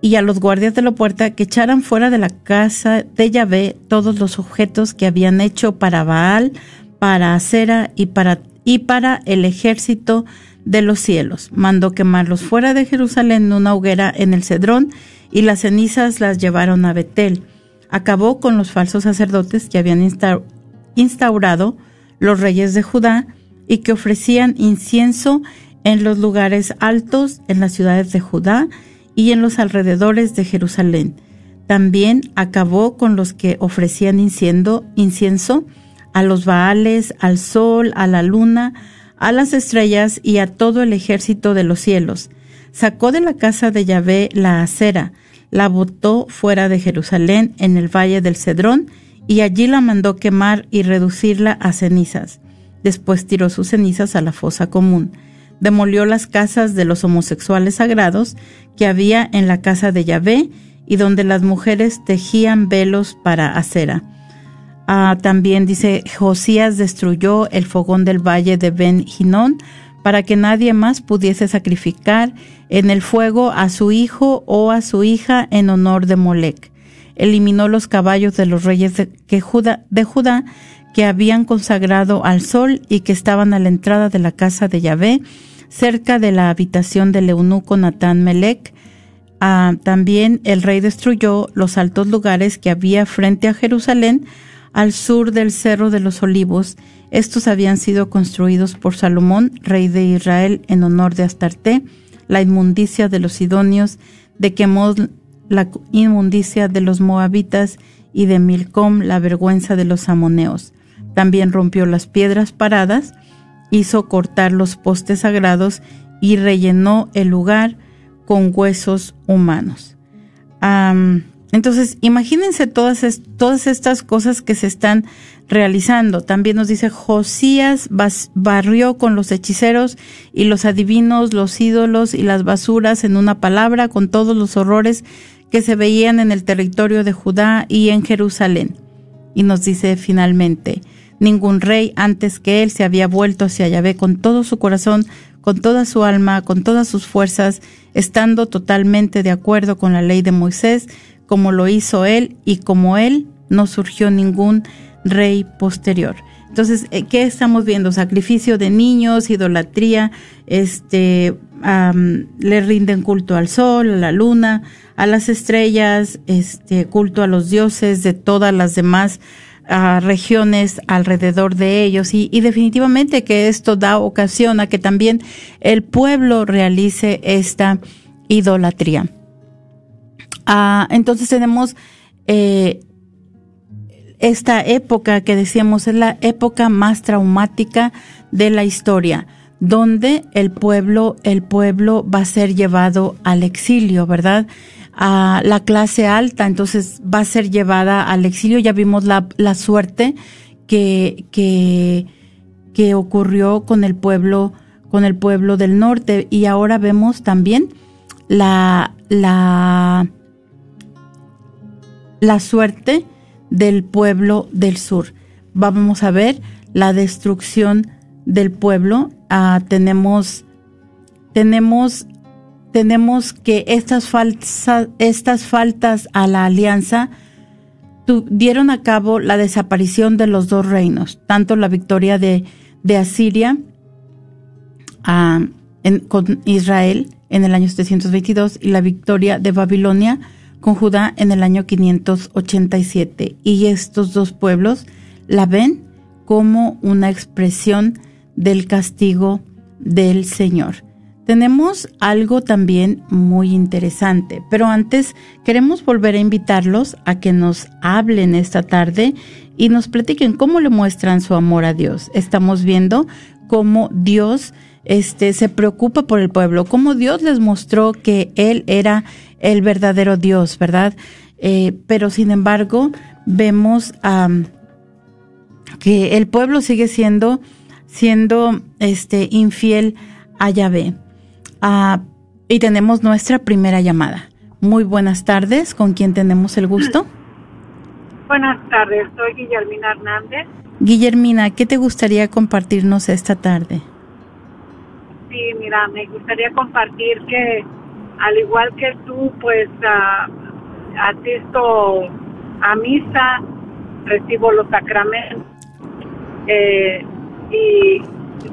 y a los guardias de la puerta que echaran fuera de la casa de Yahvé todos los objetos que habían hecho para Baal, para Acera y para, y para el ejército de los cielos. Mandó quemarlos fuera de Jerusalén en una hoguera en el Cedrón y las cenizas las llevaron a Betel. Acabó con los falsos sacerdotes que habían instaurado los reyes de Judá y que ofrecían incienso en los lugares altos en las ciudades de Judá y en los alrededores de Jerusalén. También acabó con los que ofrecían incienso, a los Baales, al sol, a la luna, a las estrellas y a todo el ejército de los cielos. Sacó de la casa de Yahvé la acera, la botó fuera de Jerusalén en el valle del Cedrón, y allí la mandó quemar y reducirla a cenizas. Después tiró sus cenizas a la fosa común. Demolió las casas de los homosexuales sagrados que había en la casa de Yahvé y donde las mujeres tejían velos para acera. Ah, también dice, Josías destruyó el fogón del valle de Ben Hinón para que nadie más pudiese sacrificar en el fuego a su hijo o a su hija en honor de Molec. Eliminó los caballos de los reyes de, Judá, que habían consagrado al sol y que estaban a la entrada de la casa de Yahvé, cerca de la habitación del eunuco Natán Melech. Ah, también el rey destruyó los altos lugares que había frente a Jerusalén, al sur del Cerro de los Olivos. Estos habían sido construidos por Salomón, rey de Israel, en honor de Astarte, la inmundicia de los sidonios, de Quemón, la inmundicia de los moabitas, y de Milcom, la vergüenza de los amoneos. También rompió las piedras paradas, hizo cortar los postes sagrados y rellenó el lugar con huesos humanos. Entonces, imagínense todas, todas estas cosas que se están realizando. También nos dice, Josías barrió con los hechiceros y los adivinos, los ídolos y las basuras en una palabra, con todos los horrores que se veían en el territorio de Judá y en Jerusalén. Y nos dice finalmente, ningún rey antes que él se había vuelto hacia Yahvé con todo su corazón, con toda su alma, con todas sus fuerzas, estando totalmente de acuerdo con la ley de Moisés, como lo hizo él y como él no surgió ningún rey posterior. Entonces, eh, ¿qué estamos viendo? Sacrificio de niños, idolatría, este, le rinden culto al sol, a la luna, a las estrellas, este, culto a los dioses de todas las demás ah, regiones alrededor de ellos y, definitivamente que esto da ocasión a que también el pueblo realice esta idolatría. Ah, entonces tenemos eh, esta época que decíamos es la época más traumática de la historia, donde el pueblo, el pueblo va a ser llevado al exilio, ¿verdad? A la clase alta, entonces va a ser llevada al exilio. Ya vimos la, la suerte que, que, que ocurrió con el pueblo, con el pueblo del norte. Y ahora vemos también la, la, la suerte del pueblo del sur. Vamos a ver la destrucción del pueblo. Ah, tenemos, tenemos, tenemos que estas, faltas a la alianza dieron a cabo la desaparición de los dos reinos, tanto la victoria de, Asiria ah, con Israel en el año 722 y la victoria de Babilonia con Judá en el año 587 y estos dos pueblos la ven como una expresión del castigo del Señor. tenemos algo también muy interesante, pero antes queremos volver a invitarlos a que nos hablen esta tarde y nos platiquen cómo le muestran su amor a Dios. Estamos viendo cómo Dios este, se preocupa por el pueblo, cómo Dios les mostró que Él era el verdadero Dios, ¿verdad? Eh, pero sin embargo, vemos que el pueblo sigue siendo, siendo este, infiel a Yahvé. Ah, y tenemos nuestra primera llamada. Muy buenas tardes, ¿con quién tenemos el gusto? Buenas tardes, soy Guillermina Hernández. Guillermina, ¿qué te gustaría compartirnos esta tarde? Sí, mira, me gustaría compartir que al igual que tú, pues uh, asisto a misa, recibo los sacramentos eh, y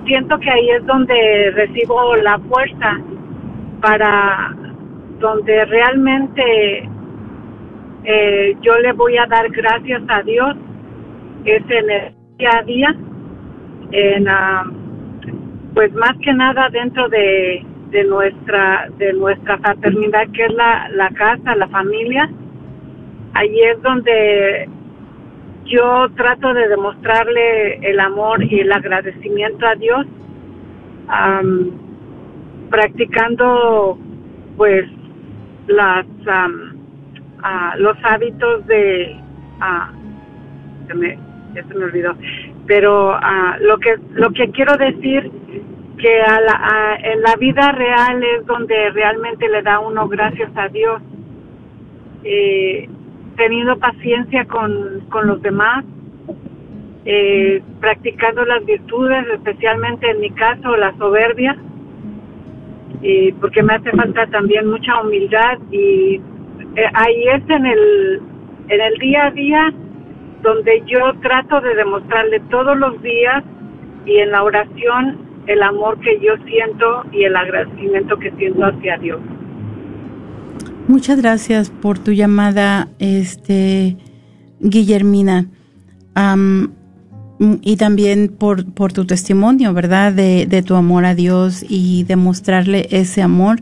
siento que ahí es donde recibo la fuerza para donde realmente eh, yo le voy a dar gracias a Dios es en el día a día en ah, pues más que nada dentro de, de nuestra de nuestra fraternidad que es la, la casa la familia. Ahí es donde yo trato de demostrarle el amor y el agradecimiento a Dios practicando pues las los hábitos de se me ya se me olvidó pero lo que lo que quiero decir que a la, en la vida real es donde realmente le da uno gracias a Dios eh, teniendo paciencia con, con los demás, eh, practicando las virtudes, especialmente en mi caso la soberbia, y porque me hace falta también mucha humildad y eh, ahí es en el, en el día a día donde yo trato de demostrarle todos los días y en la oración el amor que yo siento y el agradecimiento que siento hacia Dios. Muchas gracias por tu llamada, este Guillermina. y también por, tu testimonio, ¿verdad? De, de tu amor a Dios y demostrarle ese amor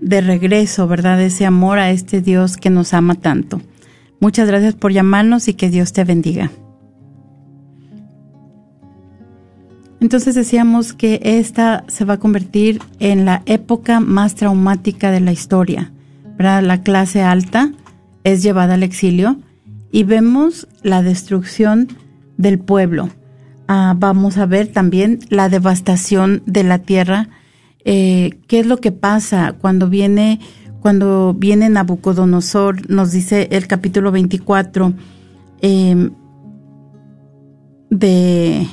de regreso, ¿verdad? Ese amor a este Dios que nos ama tanto. Muchas gracias por llamarnos y que Dios te bendiga. Entonces decíamos que esta se va a convertir en la época más traumática de la historia la clase alta es llevada al exilio y vemos la destrucción del pueblo. Ah, vamos a ver también la devastación de la tierra. Eh, ¿Qué es lo que pasa cuando viene, cuando viene Nabucodonosor? Nos dice el capítulo 24 em, de,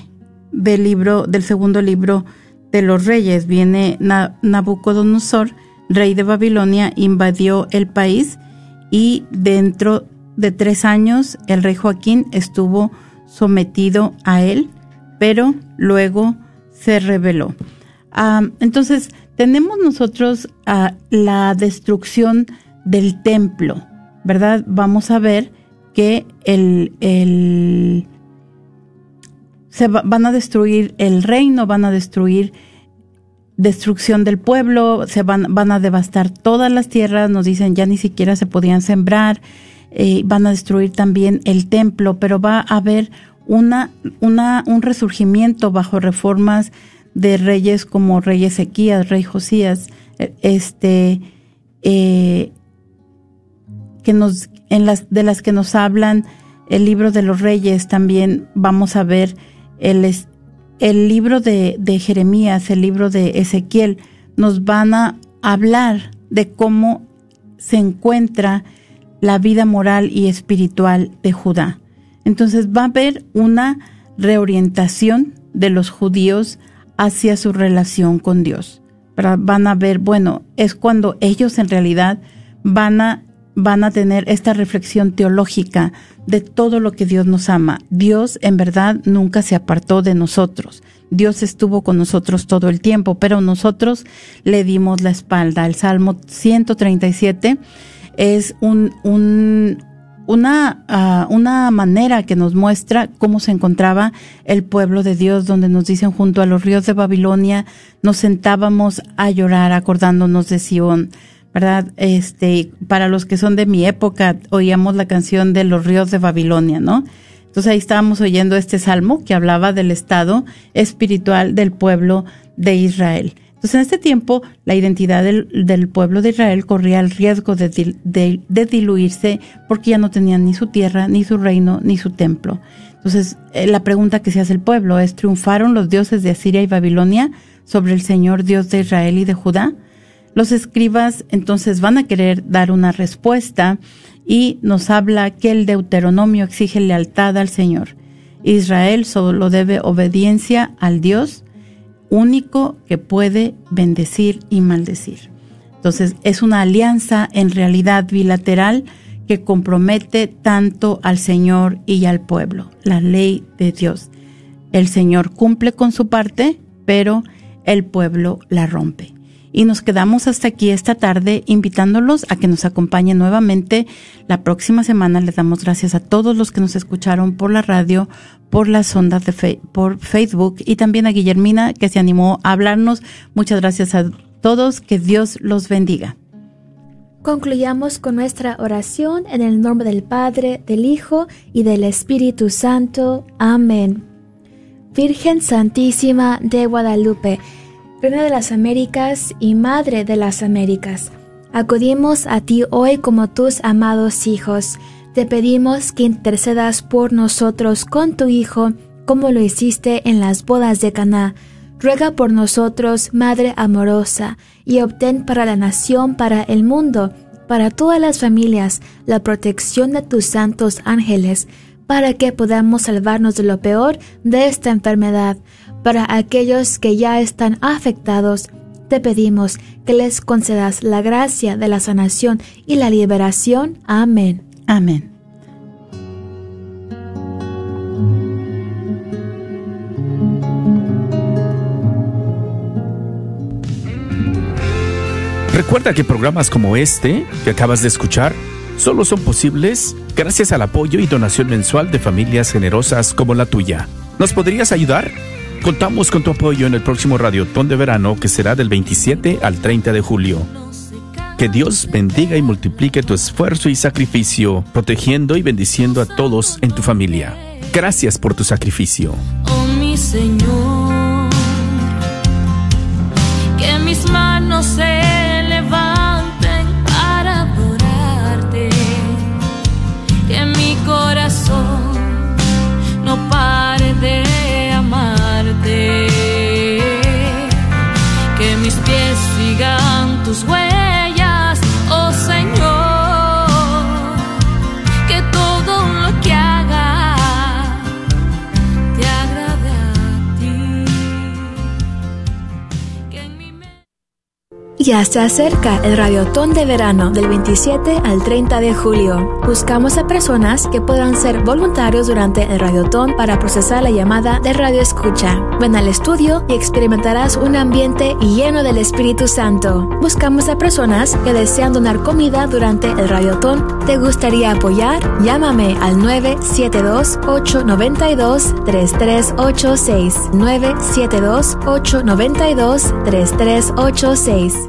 del libro, del segundo libro de los reyes. Viene Nabucodonosor rey de Babilonia, invadió el país y dentro de tres años el rey Joaquín estuvo sometido a él, pero luego se rebeló. Ah, entonces, tenemos nosotros ah, la destrucción del templo, ¿verdad? Vamos a ver que el, el se van a destruir el reino, van a destruir destrucción del pueblo, se van, van a devastar todas las tierras, nos dicen ya ni siquiera se podían sembrar, eh, van a destruir también el templo, pero va a haber una, una, un resurgimiento bajo reformas de reyes como rey Ezequías, rey Josías, eh, este, eh, que nos, en las, de las que nos hablan el libro de los reyes también vamos a ver el, el libro de, Jeremías, el libro de Ezequiel, nos van a hablar de cómo se encuentra la vida moral y espiritual de Judá. Entonces va a haber una reorientación de los judíos hacia su relación con Dios. Van a ver, bueno, es cuando ellos en realidad van a van a tener esta reflexión teológica de todo lo que Dios nos ama. Dios en verdad nunca se apartó de nosotros. Dios estuvo con nosotros todo el tiempo, pero nosotros le dimos la espalda. El Salmo 137 es un, un, una, ah, una manera que nos muestra cómo se encontraba el pueblo de Dios, donde nos dicen junto a los ríos de Babilonia, nos sentábamos a llorar acordándonos de Sión, ¿verdad? Este, para los que son de mi época, oíamos la canción de los ríos de Babilonia, ¿no? Entonces ahí estábamos oyendo este salmo que hablaba del estado espiritual del pueblo de Israel. Entonces, en este tiempo, la identidad del, pueblo de Israel corría el riesgo de, de, diluirse porque ya no tenían ni su tierra, ni su reino, ni su templo. Entonces, eh, la pregunta que se hace el pueblo es, ¿triunfaron los dioses de Asiria y Babilonia sobre el Señor Dios de Israel y de Judá? Los escribas entonces van a querer dar una respuesta y nos habla que el Deuteronomio exige lealtad al Señor. Israel solo debe obediencia al Dios único que puede bendecir y maldecir. Entonces, es una alianza en realidad bilateral que compromete tanto al Señor y al pueblo, la ley de Dios. El Señor cumple con su parte, pero el pueblo la rompe. Y nos quedamos hasta aquí esta tarde invitándolos a que nos acompañen nuevamente la próxima semana. Les damos gracias a todos los que nos escucharon por la radio, por las ondas de por Facebook y también a Guillermina que se animó a hablarnos. Muchas gracias a todos. Que Dios los bendiga. Concluyamos con nuestra oración en el nombre del Padre, del Hijo y del Espíritu Santo. Amén. Virgen Santísima de Guadalupe, Reina de las Américas y Madre de las Américas. Acudimos a ti hoy como tus amados hijos. Te pedimos que intercedas por nosotros con tu Hijo, como lo hiciste en las bodas de Caná. Ruega por nosotros, Madre amorosa, y obtén para la nación, para el mundo, para todas las familias, la protección de tus santos ángeles, para que podamos salvarnos de lo peor de esta enfermedad para aquellos que ya están afectados, te pedimos que les concedas la gracia de la sanación y la liberación. Amén. Amén. Recuerda que programas como este que acabas de escuchar solo son posibles gracias al apoyo y donación mensual de familias generosas como la tuya. ¿Nos podrías ayudar? Contamos con tu apoyo en el próximo Radiotón de Verano que será del 27 al 30 de julio. Que Dios bendiga y multiplique tu esfuerzo y sacrificio, protegiendo y bendiciendo a todos en tu familia. Gracias por tu sacrificio. Oh mi Señor, que mis manos Ya se acerca el Radiotón de Verano del 27 al 30 de julio. Buscamos a personas que puedan ser voluntarios durante el Radiotón para procesar la llamada de Radio Escucha. Ven al estudio y experimentarás un ambiente lleno del Espíritu Santo. Buscamos a personas que desean donar comida durante el Radiotón. ¿Te gustaría apoyar? Llámame al 972-892-3386. 972-892-3386.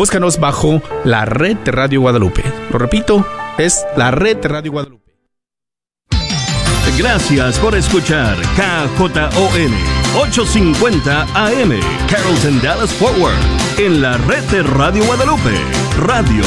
Búscanos bajo la red de Radio Guadalupe. Lo repito, es la red de Radio Guadalupe. Gracias por escuchar KJON 850 AM Carrollton Dallas Forward en la red de Radio Guadalupe. Radio